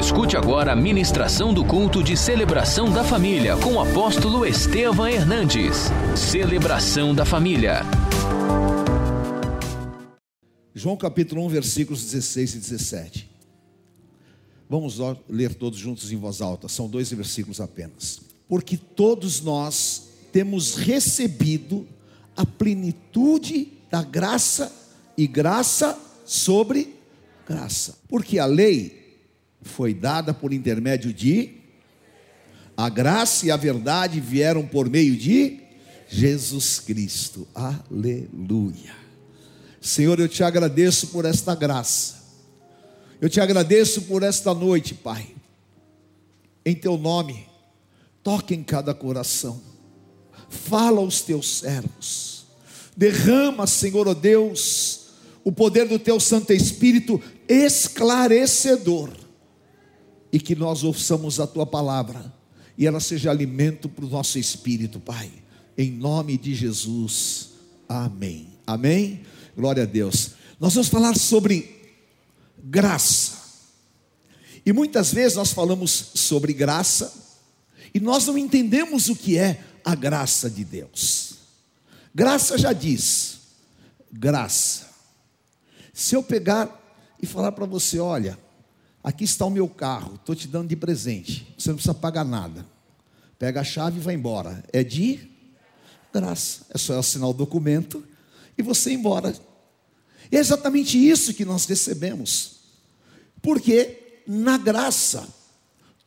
Escute agora a ministração do culto de celebração da família com o apóstolo Estevam Hernandes. Celebração da família. João capítulo 1, versículos 16 e 17. Vamos ler todos juntos em voz alta, são dois versículos apenas. Porque todos nós temos recebido a plenitude da graça e graça sobre graça. Porque a lei foi dada por intermédio de a graça e a verdade vieram por meio de Jesus Cristo. Aleluia. Senhor, eu te agradeço por esta graça. Eu te agradeço por esta noite, Pai. Em teu nome, toque em cada coração. Fala aos teus servos. Derrama, Senhor, ó oh Deus, o poder do teu Santo Espírito esclarecedor e que nós ouçamos a tua palavra e ela seja alimento para o nosso espírito, Pai. Em nome de Jesus. Amém. Amém. Glória a Deus. Nós vamos falar sobre graça. E muitas vezes nós falamos sobre graça e nós não entendemos o que é a graça de Deus. Graça já diz, graça. Se eu pegar e falar para você, olha, Aqui está o meu carro, estou te dando de presente. Você não precisa pagar nada. Pega a chave e vai embora. É de graça. É só assinar o documento e você ir embora. E é exatamente isso que nós recebemos. Porque na graça,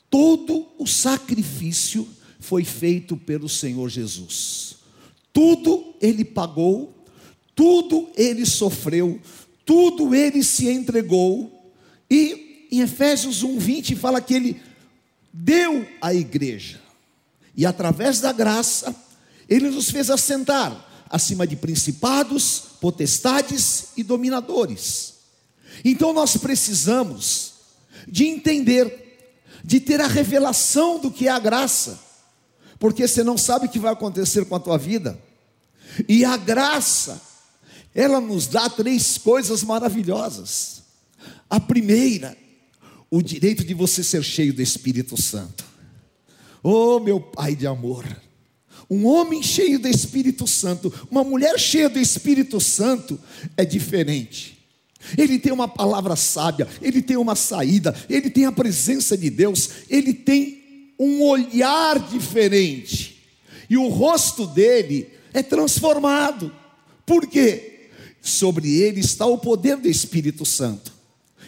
todo o sacrifício foi feito pelo Senhor Jesus. Tudo ele pagou, tudo ele sofreu, tudo ele se entregou e em Efésios 1:20 fala que ele deu à igreja. E através da graça, ele nos fez assentar acima de principados, potestades e dominadores. Então nós precisamos de entender, de ter a revelação do que é a graça, porque você não sabe o que vai acontecer com a tua vida. E a graça, ela nos dá três coisas maravilhosas. A primeira o direito de você ser cheio do Espírito Santo. Oh, meu Pai de amor. Um homem cheio do Espírito Santo, uma mulher cheia do Espírito Santo é diferente. Ele tem uma palavra sábia, ele tem uma saída, ele tem a presença de Deus, ele tem um olhar diferente. E o rosto dele é transformado. Por quê? Sobre ele está o poder do Espírito Santo.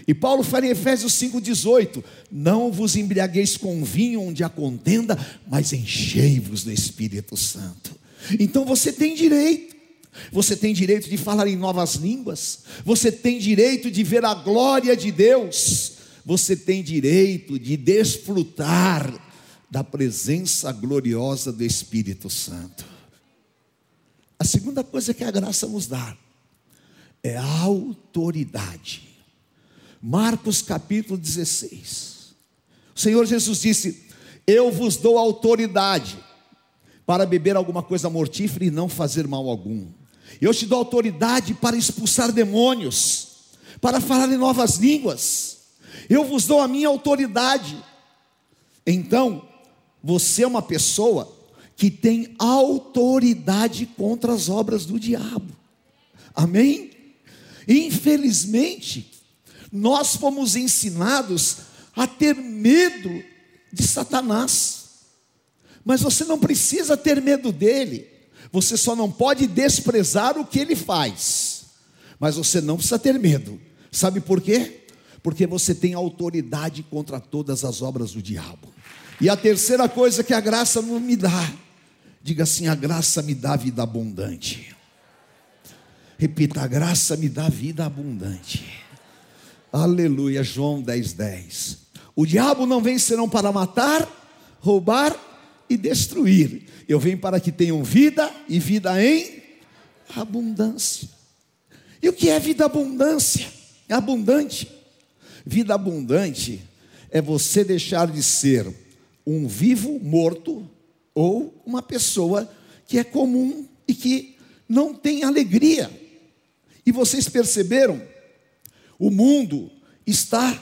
E Paulo fala em Efésios 5,18: Não vos embriagueis com vinho onde há contenda, mas enchei-vos do Espírito Santo. Então você tem direito, você tem direito de falar em novas línguas, você tem direito de ver a glória de Deus, você tem direito de desfrutar da presença gloriosa do Espírito Santo. A segunda coisa que a graça nos dá é a autoridade. Marcos capítulo 16. O Senhor Jesus disse: Eu vos dou autoridade para beber alguma coisa mortífera e não fazer mal algum. Eu te dou autoridade para expulsar demônios, para falar em novas línguas. Eu vos dou a minha autoridade. Então, você é uma pessoa que tem autoridade contra as obras do diabo. Amém? Infelizmente, nós fomos ensinados a ter medo de Satanás. Mas você não precisa ter medo dele, você só não pode desprezar o que ele faz. Mas você não precisa ter medo, sabe por quê? Porque você tem autoridade contra todas as obras do diabo. E a terceira coisa que a graça não me dá, diga assim: a graça me dá vida abundante. Repita: a graça me dá vida abundante. Aleluia, João 10, 10. O diabo não vem senão para matar, roubar e destruir. Eu venho para que tenham vida e vida em abundância. E o que é vida abundância? É abundante. Vida abundante é você deixar de ser um vivo morto ou uma pessoa que é comum e que não tem alegria. E vocês perceberam o mundo está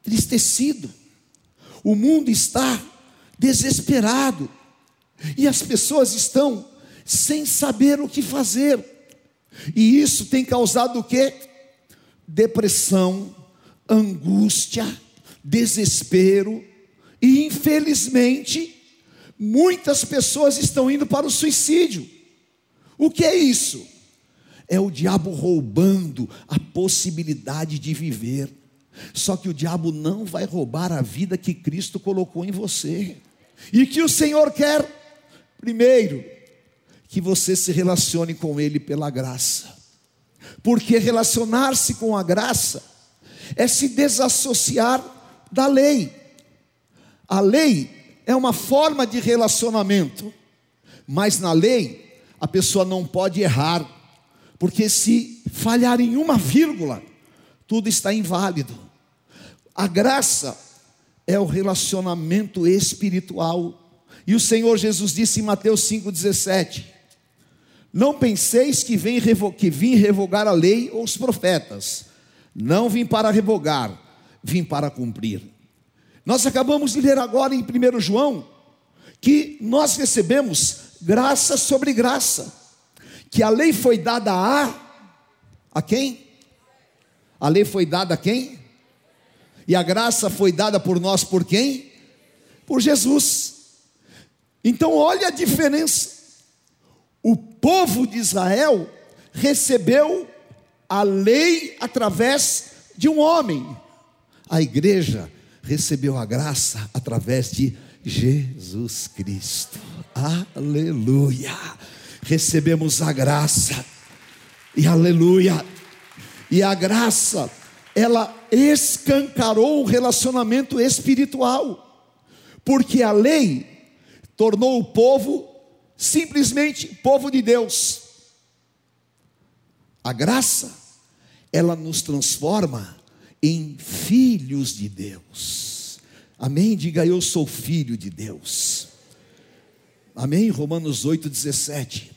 entristecido, o mundo está desesperado, e as pessoas estão sem saber o que fazer, e isso tem causado o que? Depressão, angústia, desespero, e infelizmente, muitas pessoas estão indo para o suicídio. O que é isso? É o diabo roubando a possibilidade de viver. Só que o diabo não vai roubar a vida que Cristo colocou em você. E que o Senhor quer, primeiro, que você se relacione com Ele pela graça. Porque relacionar-se com a graça é se desassociar da lei. A lei é uma forma de relacionamento, mas na lei a pessoa não pode errar, porque se falhar em uma vírgula, tudo está inválido. A graça é o relacionamento espiritual. E o Senhor Jesus disse em Mateus 5,17: Não penseis que vim, que vim revogar a lei ou os profetas, não vim para revogar, vim para cumprir. Nós acabamos de ler agora em 1 João que nós recebemos graça sobre graça, que a lei foi dada a a quem? A lei foi dada a quem? E a graça foi dada por nós por quem? Por Jesus. Então olha a diferença. O povo de Israel recebeu a lei através de um homem. A igreja recebeu a graça através de Jesus Cristo. Aleluia. Recebemos a graça. E aleluia. E a graça, ela escancarou o relacionamento espiritual. Porque a lei tornou o povo simplesmente povo de Deus. A graça, ela nos transforma em filhos de Deus. Amém? Diga eu sou filho de Deus. Amém? Romanos 8,17.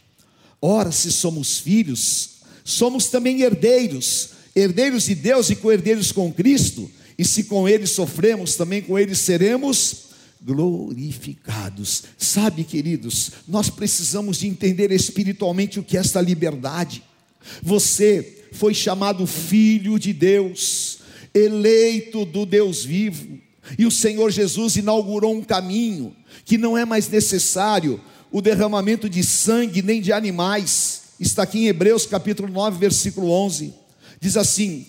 Ora, se somos filhos, somos também herdeiros, herdeiros de Deus e co-herdeiros com Cristo, e se com Ele sofremos, também com Ele seremos glorificados. Sabe, queridos, nós precisamos de entender espiritualmente o que é esta liberdade. Você foi chamado filho de Deus eleito do Deus vivo. E o Senhor Jesus inaugurou um caminho que não é mais necessário o derramamento de sangue nem de animais. Está aqui em Hebreus capítulo 9, versículo 11. Diz assim: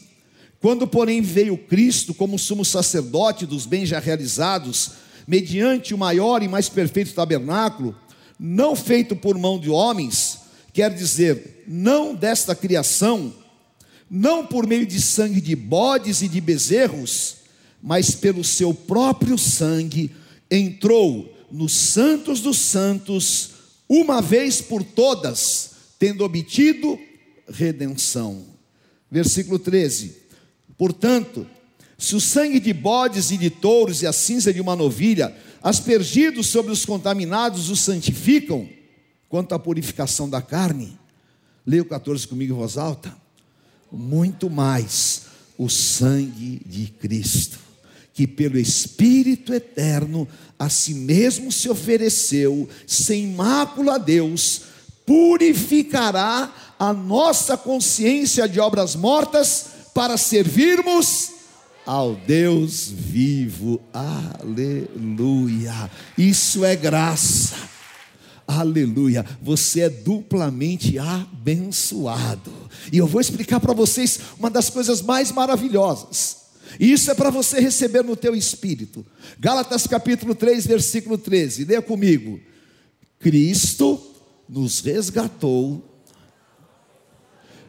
Quando, porém, veio Cristo como sumo sacerdote dos bens já realizados, mediante o maior e mais perfeito tabernáculo, não feito por mão de homens, quer dizer, não desta criação, não por meio de sangue de bodes e de bezerros, mas pelo seu próprio sangue, entrou nos santos dos santos, uma vez por todas, tendo obtido redenção. Versículo 13: Portanto, se o sangue de bodes e de touros e a cinza de uma novilha, aspergidos sobre os contaminados, os santificam, quanto à purificação da carne, leia o 14 comigo em voz alta muito mais o sangue de Cristo, que pelo Espírito eterno a si mesmo se ofereceu, sem mácula a Deus, purificará a nossa consciência de obras mortas para servirmos ao Deus vivo. Aleluia. Isso é graça. Aleluia, você é duplamente abençoado. E eu vou explicar para vocês uma das coisas mais maravilhosas. Isso é para você receber no teu espírito. Gálatas capítulo 3, versículo 13. Leia comigo. Cristo nos resgatou,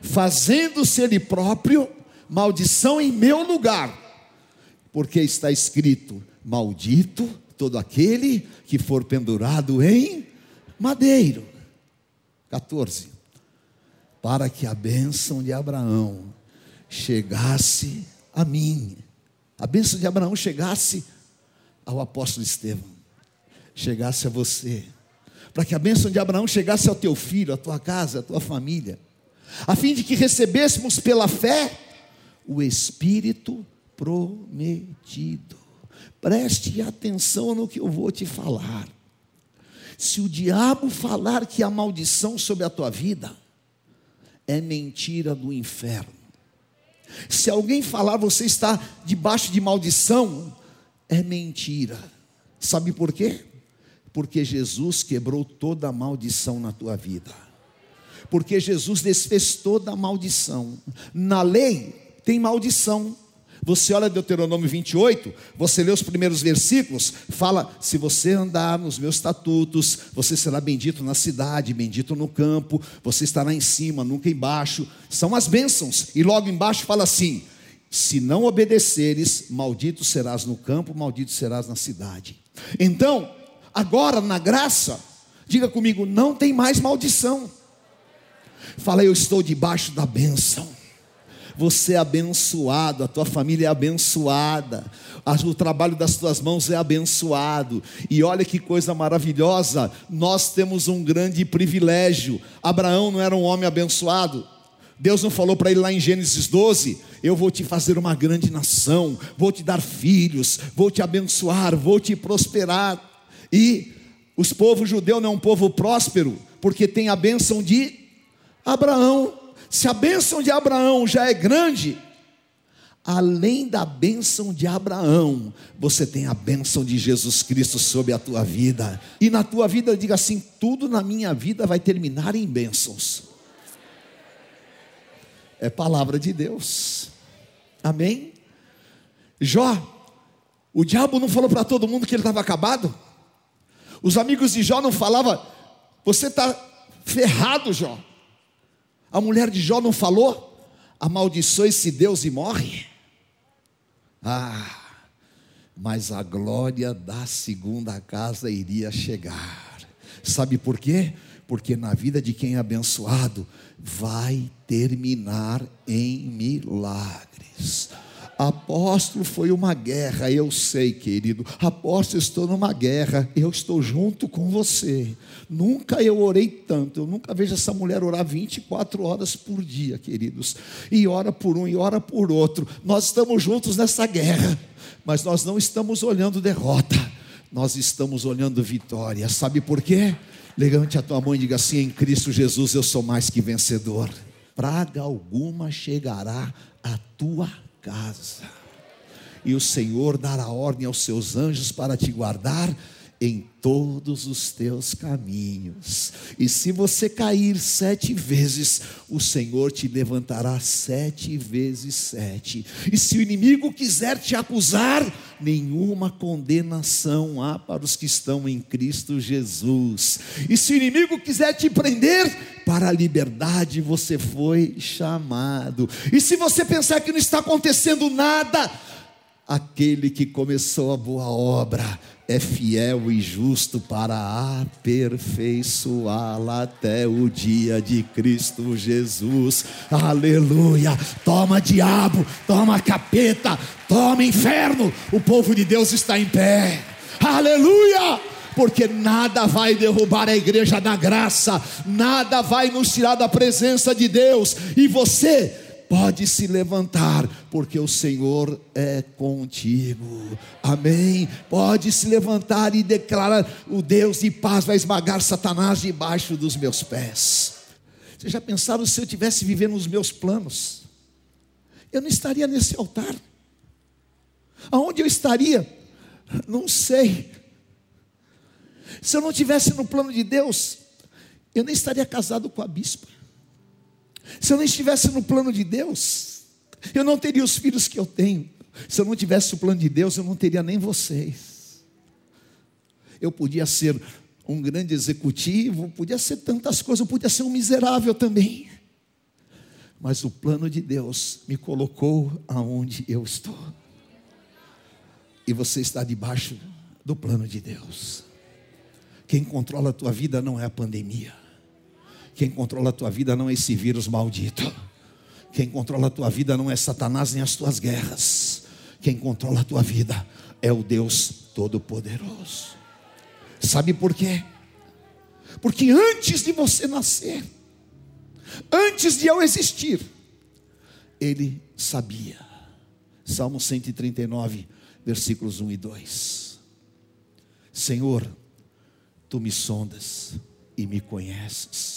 fazendo-se ele próprio maldição em meu lugar. Porque está escrito: maldito todo aquele que for pendurado em madeiro. 14. Para que a bênção de Abraão chegasse a mim, a bênção de Abraão chegasse ao apóstolo Estevão, chegasse a você, para que a bênção de Abraão chegasse ao teu filho, à tua casa, à tua família, a fim de que recebêssemos pela fé o Espírito prometido. Preste atenção no que eu vou te falar. Se o diabo falar que a maldição sobre a tua vida é mentira do inferno. Se alguém falar você está debaixo de maldição, é mentira. Sabe por quê? Porque Jesus quebrou toda a maldição na tua vida. Porque Jesus desfez toda a maldição. Na lei tem maldição. Você olha Deuteronômio 28, você lê os primeiros versículos, fala: se você andar nos meus estatutos, você será bendito na cidade, bendito no campo, você estará em cima, nunca embaixo. São as bênçãos. E logo embaixo fala assim: se não obedeceres, maldito serás no campo, maldito serás na cidade. Então, agora na graça, diga comigo, não tem mais maldição. Fala, eu estou debaixo da bênção. Você é abençoado, a tua família é abençoada, o trabalho das tuas mãos é abençoado. E olha que coisa maravilhosa, nós temos um grande privilégio. Abraão não era um homem abençoado, Deus não falou para ele lá em Gênesis 12: Eu vou te fazer uma grande nação, vou te dar filhos, vou te abençoar, vou te prosperar. E os povos judeus não é um povo próspero, porque tem a bênção de Abraão. Se a bênção de Abraão já é grande, além da bênção de Abraão, você tem a bênção de Jesus Cristo sobre a tua vida. E na tua vida, diga assim: tudo na minha vida vai terminar em bênçãos é palavra de Deus. Amém? Jó, o diabo não falou para todo mundo que ele estava acabado? Os amigos de Jó não falavam, você está ferrado, Jó. A mulher de Jó não falou, amaldiçoe-se Deus e morre. Ah, mas a glória da segunda casa iria chegar. Sabe por quê? Porque na vida de quem é abençoado, vai terminar em milagres. Apóstolo foi uma guerra, eu sei, querido. Apóstolo, estou numa guerra, eu estou junto com você. Nunca eu orei tanto, eu nunca vejo essa mulher orar 24 horas por dia, queridos. E ora por um e ora por outro. Nós estamos juntos nessa guerra, mas nós não estamos olhando derrota, nós estamos olhando vitória. Sabe por quê? Levante a tua mão e diga assim: em Cristo Jesus eu sou mais que vencedor. Praga alguma chegará à tua casa, e o Senhor dará ordem aos seus anjos para te guardar em todos os teus caminhos. E se você cair sete vezes, o Senhor te levantará sete vezes sete. E se o inimigo quiser te acusar, nenhuma condenação há para os que estão em Cristo Jesus. E se o inimigo quiser te prender, para a liberdade você foi chamado. E se você pensar que não está acontecendo nada, aquele que começou a boa obra é fiel e justo para aperfeiçoá-la até o dia de Cristo Jesus. Aleluia! Toma diabo, toma capeta, toma inferno. O povo de Deus está em pé. Aleluia! Porque nada vai derrubar a igreja da graça, nada vai nos tirar da presença de Deus, e você pode se levantar, porque o Senhor é contigo. Amém. Pode se levantar e declarar: o Deus de paz vai esmagar Satanás debaixo dos meus pés. Vocês já pensaram se eu tivesse vivendo os meus planos? Eu não estaria nesse altar. Aonde eu estaria? Não sei. Se eu não tivesse no plano de Deus, eu nem estaria casado com a bispa. Se eu não estivesse no plano de Deus, eu não teria os filhos que eu tenho. Se eu não tivesse o plano de Deus, eu não teria nem vocês. Eu podia ser um grande executivo, podia ser tantas coisas, eu podia ser um miserável também. Mas o plano de Deus me colocou aonde eu estou. E você está debaixo do plano de Deus. Quem controla a tua vida não é a pandemia. Quem controla a tua vida não é esse vírus maldito. Quem controla a tua vida não é Satanás nem as tuas guerras. Quem controla a tua vida é o Deus Todo-Poderoso. Sabe por quê? Porque antes de você nascer, antes de eu existir, Ele sabia. Salmo 139, versículos 1 e 2. Senhor, tu me sondas e me conheces.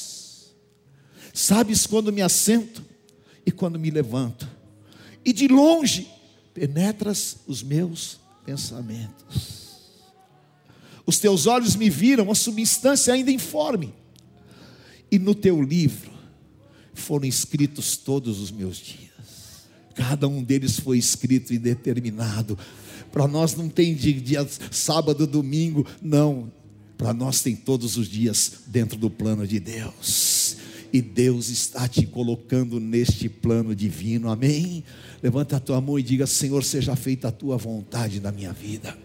Sabes quando me assento e quando me levanto, e de longe penetras os meus pensamentos. Os teus olhos me viram a substância ainda informe, e no teu livro foram escritos todos os meus dias. Cada um deles foi escrito e determinado. Para nós não tem dia, dia sábado, domingo, não. Para nós tem todos os dias dentro do plano de Deus. E Deus está te colocando neste plano divino, amém? Levanta a tua mão e diga: Senhor, seja feita a tua vontade na minha vida.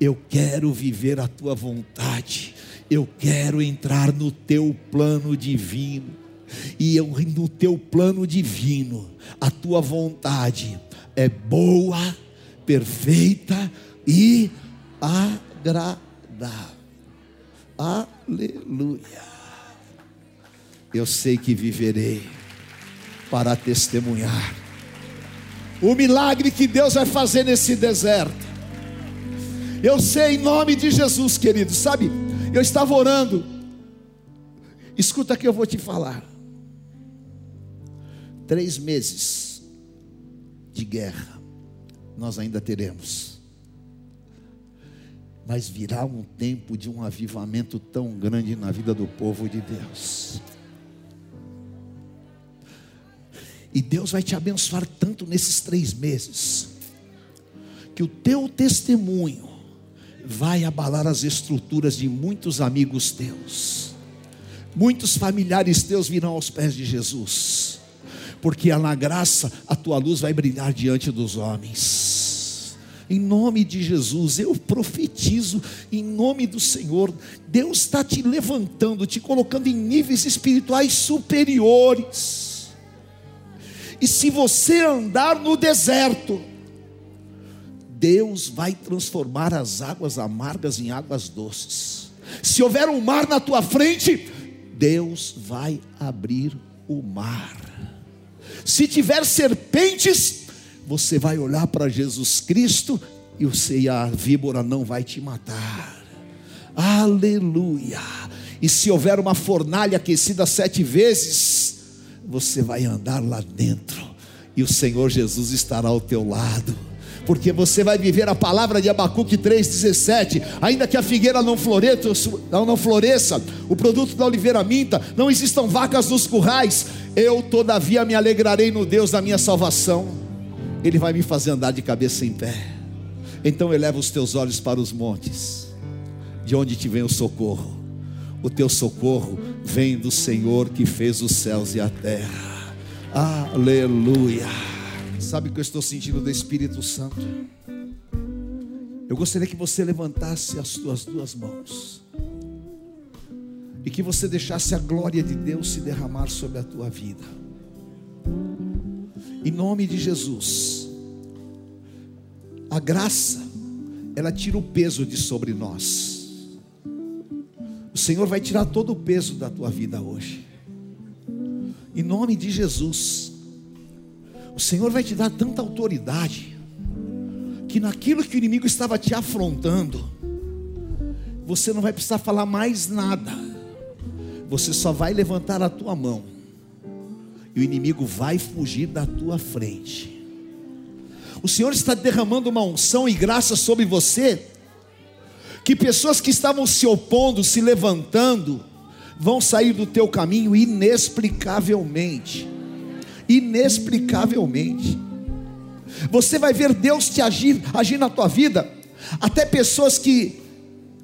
Eu quero viver a tua vontade. Eu quero entrar no teu plano divino. E eu, no teu plano divino, a tua vontade é boa, perfeita e agradável. Aleluia. Eu sei que viverei para testemunhar o milagre que Deus vai fazer nesse deserto. Eu sei em nome de Jesus, querido. Sabe, eu estava orando. Escuta que eu vou te falar. Três meses de guerra nós ainda teremos. Mas virá um tempo de um avivamento tão grande na vida do povo de Deus. E Deus vai te abençoar tanto nesses três meses, que o teu testemunho vai abalar as estruturas de muitos amigos teus. Muitos familiares teus virão aos pés de Jesus, porque na graça a tua luz vai brilhar diante dos homens. Em nome de Jesus, eu profetizo, em nome do Senhor, Deus está te levantando, te colocando em níveis espirituais superiores e se você andar no deserto, Deus vai transformar as águas amargas em águas doces. Se houver um mar na tua frente, Deus vai abrir o mar. Se tiver serpentes, você vai olhar para Jesus Cristo e você, a víbora não vai te matar. Aleluia. E se houver uma fornalha aquecida sete vezes, você vai andar lá dentro e o Senhor Jesus estará ao teu lado. Porque você vai viver a palavra de Abacuque 3,17. Ainda que a figueira não floresça, não, floresça, o produto da oliveira minta, não existam vacas nos currais, eu todavia me alegrarei no Deus da minha salvação. Ele vai me fazer andar de cabeça em pé. Então eleva os teus olhos para os montes, de onde te vem o socorro o teu socorro vem do Senhor que fez os céus e a terra. Aleluia. Sabe o que eu estou sentindo do Espírito Santo? Eu gostaria que você levantasse as tuas duas mãos e que você deixasse a glória de Deus se derramar sobre a tua vida. Em nome de Jesus. A graça, ela tira o peso de sobre nós. O Senhor vai tirar todo o peso da tua vida hoje. Em nome de Jesus. O Senhor vai te dar tanta autoridade que naquilo que o inimigo estava te afrontando, você não vai precisar falar mais nada. Você só vai levantar a tua mão. E o inimigo vai fugir da tua frente. O Senhor está derramando uma unção e graça sobre você que pessoas que estavam se opondo, se levantando, vão sair do teu caminho inexplicavelmente. Inexplicavelmente. Você vai ver Deus te agir, agir na tua vida. Até pessoas que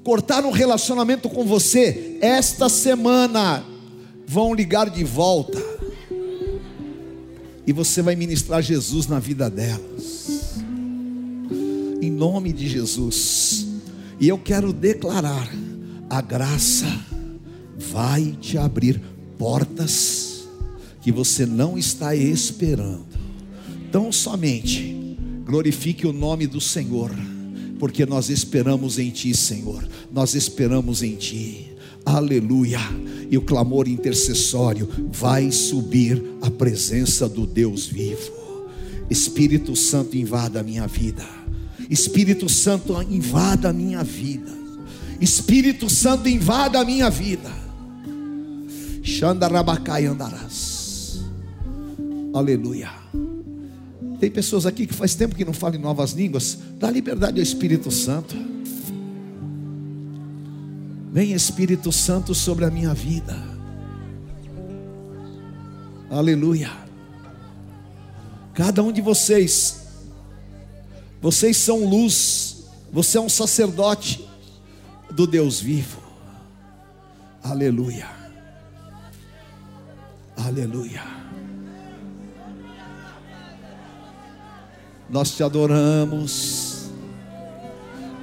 cortaram o relacionamento com você, esta semana vão ligar de volta. E você vai ministrar Jesus na vida delas. Em nome de Jesus. E eu quero declarar: a graça vai te abrir portas que você não está esperando. Então, somente glorifique o nome do Senhor, porque nós esperamos em Ti, Senhor. Nós esperamos em Ti. Aleluia. E o clamor intercessório vai subir à presença do Deus vivo. Espírito Santo, invada a minha vida. Espírito Santo, invada a minha vida. Espírito Santo, invada a minha vida. Xandarabacai andarás. Aleluia. Tem pessoas aqui que faz tempo que não falam em novas línguas. Dá liberdade ao Espírito Santo. Vem Espírito Santo sobre a minha vida. Aleluia. Cada um de vocês, vocês são luz, você é um sacerdote do Deus vivo. Aleluia. Aleluia. Nós te adoramos.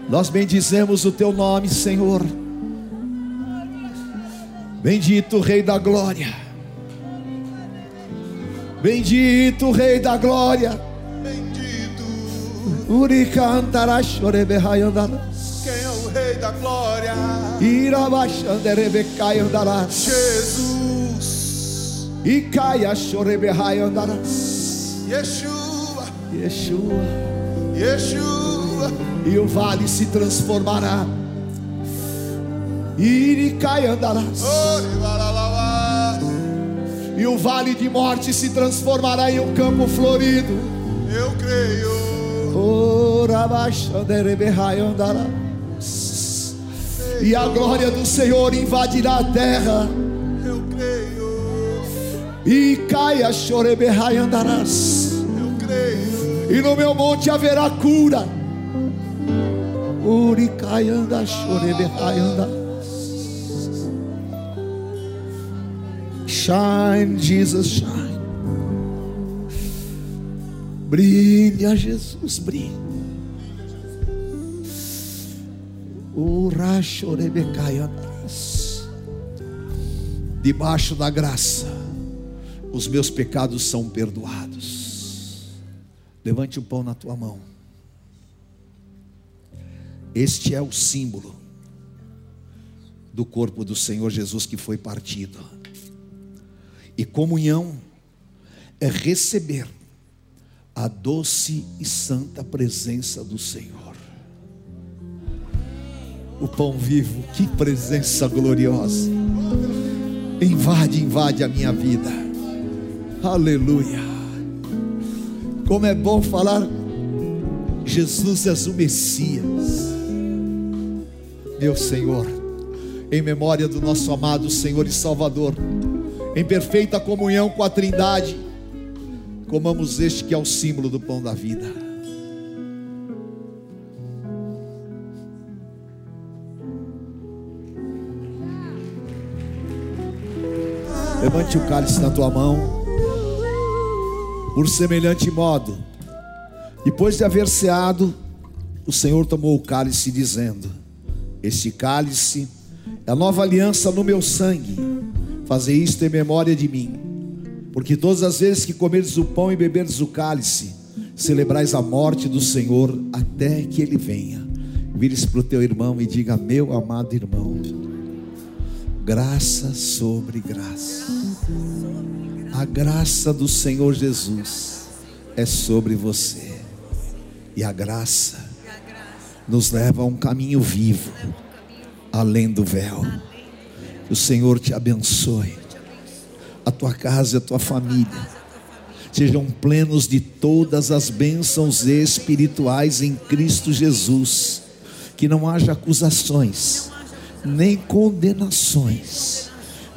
Nós bendizemos o teu nome, Senhor. Bendito Rei da Glória. Bendito Rei da Glória. Uri cantará choreberraiandarás. Quem é o Rei da Glória? Irabaxanderebecaiandarás. Jesus. E caia choreberraiandarás. Yeshua. Yeshua. Yeshua. E o vale se transformará. Iricaiandarás. Orivaralauá. E o vale de morte se transformará em um campo florido. Eu creio. E a glória do Senhor invadirá a terra. Eu creio. E caia choreberraiandarás. Eu creio. E no meu monte haverá cura. Uricaianda choreberraiandarás. Shine, Jesus, shine. Brilha, Jesus, brilha. Urachorebecaiandarás. Debaixo da graça, os meus pecados são perdoados. Levante o pão na tua mão. Este é o símbolo do corpo do Senhor Jesus que foi partido. E comunhão é receber a doce e santa presença do Senhor. O pão vivo, que presença gloriosa. Invade, invade a minha vida. Aleluia. Como é bom falar, Jesus és o Messias, meu Senhor, em memória do nosso amado Senhor e Salvador, em perfeita comunhão com a Trindade, comamos este que é o símbolo do pão da vida. Levante o cálice na tua mão. Por semelhante modo, depois de haver ceado, o Senhor tomou o cálice, dizendo: Este cálice é a nova aliança no meu sangue. Fazer isto em memória de mim. Porque todas as vezes que comerdes o pão e beberdes o cálice, celebrais a morte do Senhor até que ele venha. Vire-se para o teu irmão e diga: Meu amado irmão, graça sobre graça. A graça do Senhor Jesus é sobre você. E a graça nos leva a um caminho vivo, além do véu. Que o Senhor te abençoe. A tua casa e a tua família sejam plenos de todas as bênçãos espirituais em Cristo Jesus. Que não haja acusações, nem condenações,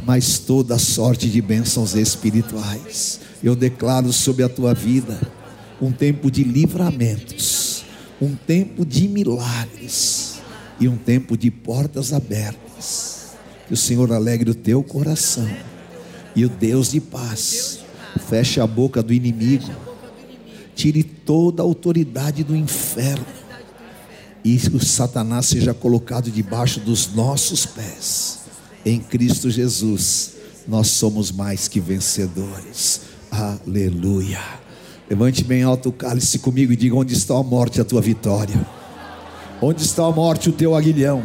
mas toda sorte de bênçãos espirituais. Eu declaro sobre a tua vida um tempo de livramentos, um tempo de milagres e um tempo de portas abertas. Que o Senhor alegre o teu coração e o Deus de paz feche a boca do inimigo, tire toda a autoridade do inferno e o Satanás seja colocado debaixo dos nossos pés. Em Cristo Jesus, nós somos mais que vencedores. Aleluia. Levante bem alto o cálice comigo e diga: onde está a morte, a tua vitória? Onde está a morte, o teu aguilhão?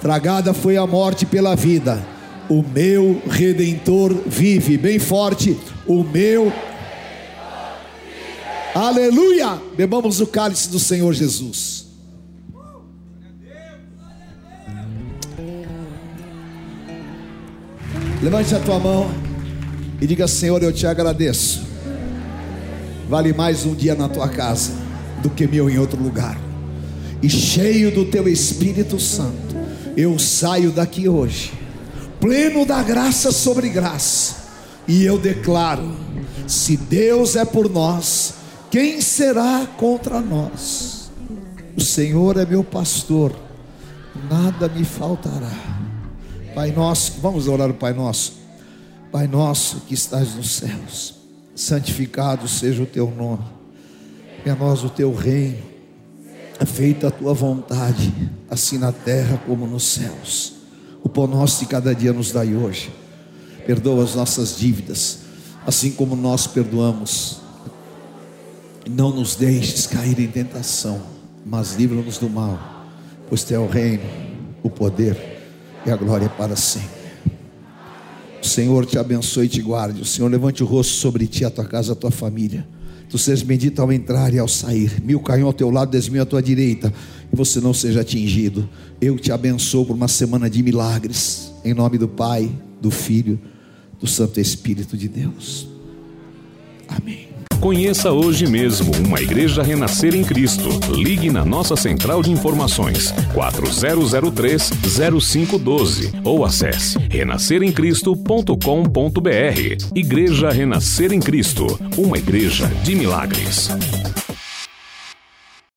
Tragada foi a morte pela vida. O meu redentor vive, bem forte. O meu Aleluia! Bebamos o cálice do Senhor Jesus. Levante a tua mão e diga: Senhor, eu te agradeço. Vale mais um dia na tua casa do que mil em outro lugar. E cheio do teu Espírito Santo, eu saio daqui hoje, pleno da graça sobre graça, e eu declaro: se Deus é por nós, quem será contra nós? O Senhor é meu pastor, nada me faltará. Pai nosso, vamos orar o Pai nosso. Pai nosso que estás nos céus, santificado seja o teu nome. E a nós o teu reino. É feita a tua vontade, assim na terra como nos céus. O pão nosso de cada dia nos dai hoje. Perdoa as nossas dívidas, assim como nós perdoamos. Não nos deixes cair em tentação, mas livra-nos do mal, pois teu é o reino, o poder e a glória para sempre. O Senhor te abençoe e te guarde. O Senhor levante o rosto sobre ti, a tua casa, a tua família. Tu sejas bendito ao entrar e ao sair. Mil caiam ao teu lado, dez mil à tua direita. E você não seja atingido. Eu te abençoo por uma semana de milagres. Em nome do Pai, do Filho, do Santo Espírito de Deus. Amém. Conheça hoje mesmo uma igreja renascer em Cristo. Ligue na nossa central de informações 4003 0512 ou acesse renasceremcristo.com.br. Igreja Renascer em Cristo, uma igreja de milagres.